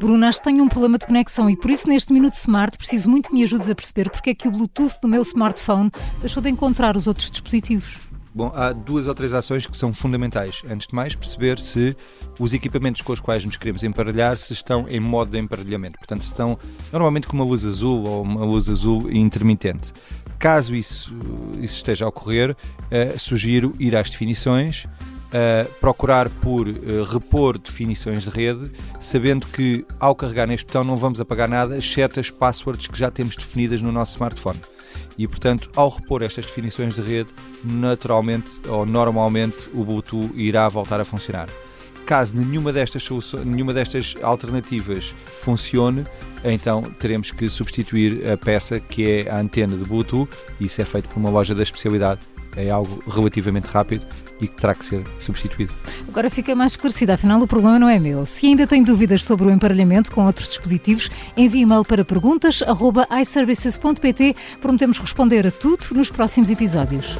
Bruno, acho que tenho um problema de conexão e por isso neste Minuto Smart preciso muito que me ajudes a perceber porque é que o Bluetooth do meu smartphone deixou de encontrar os outros dispositivos. Bom, há duas ou três ações que são fundamentais. Antes de mais, perceber se os equipamentos com os quais nos queremos emparelhar se estão em modo de emparelhamento. Portanto, se estão normalmente com uma luz azul ou uma luz azul intermitente. Caso isso, isso esteja a ocorrer, uh, sugiro ir às definições, uh, procurar por uh, repor definições de rede, sabendo que ao carregar neste botão não vamos apagar nada, exceto as passwords que já temos definidas no nosso smartphone. E portanto, ao repor estas definições de rede, naturalmente ou normalmente o Bluetooth irá voltar a funcionar. Caso nenhuma destas, nenhuma destas alternativas funcione, então teremos que substituir a peça que é a antena de Bluetooth. Isso é feito por uma loja da especialidade. É algo relativamente rápido e que terá que ser substituído. Agora fica mais esclarecida, afinal o problema não é meu. Se ainda tem dúvidas sobre o emparelhamento com outros dispositivos, envie e-mail para perguntas.iservices.pt. Prometemos responder a tudo nos próximos episódios.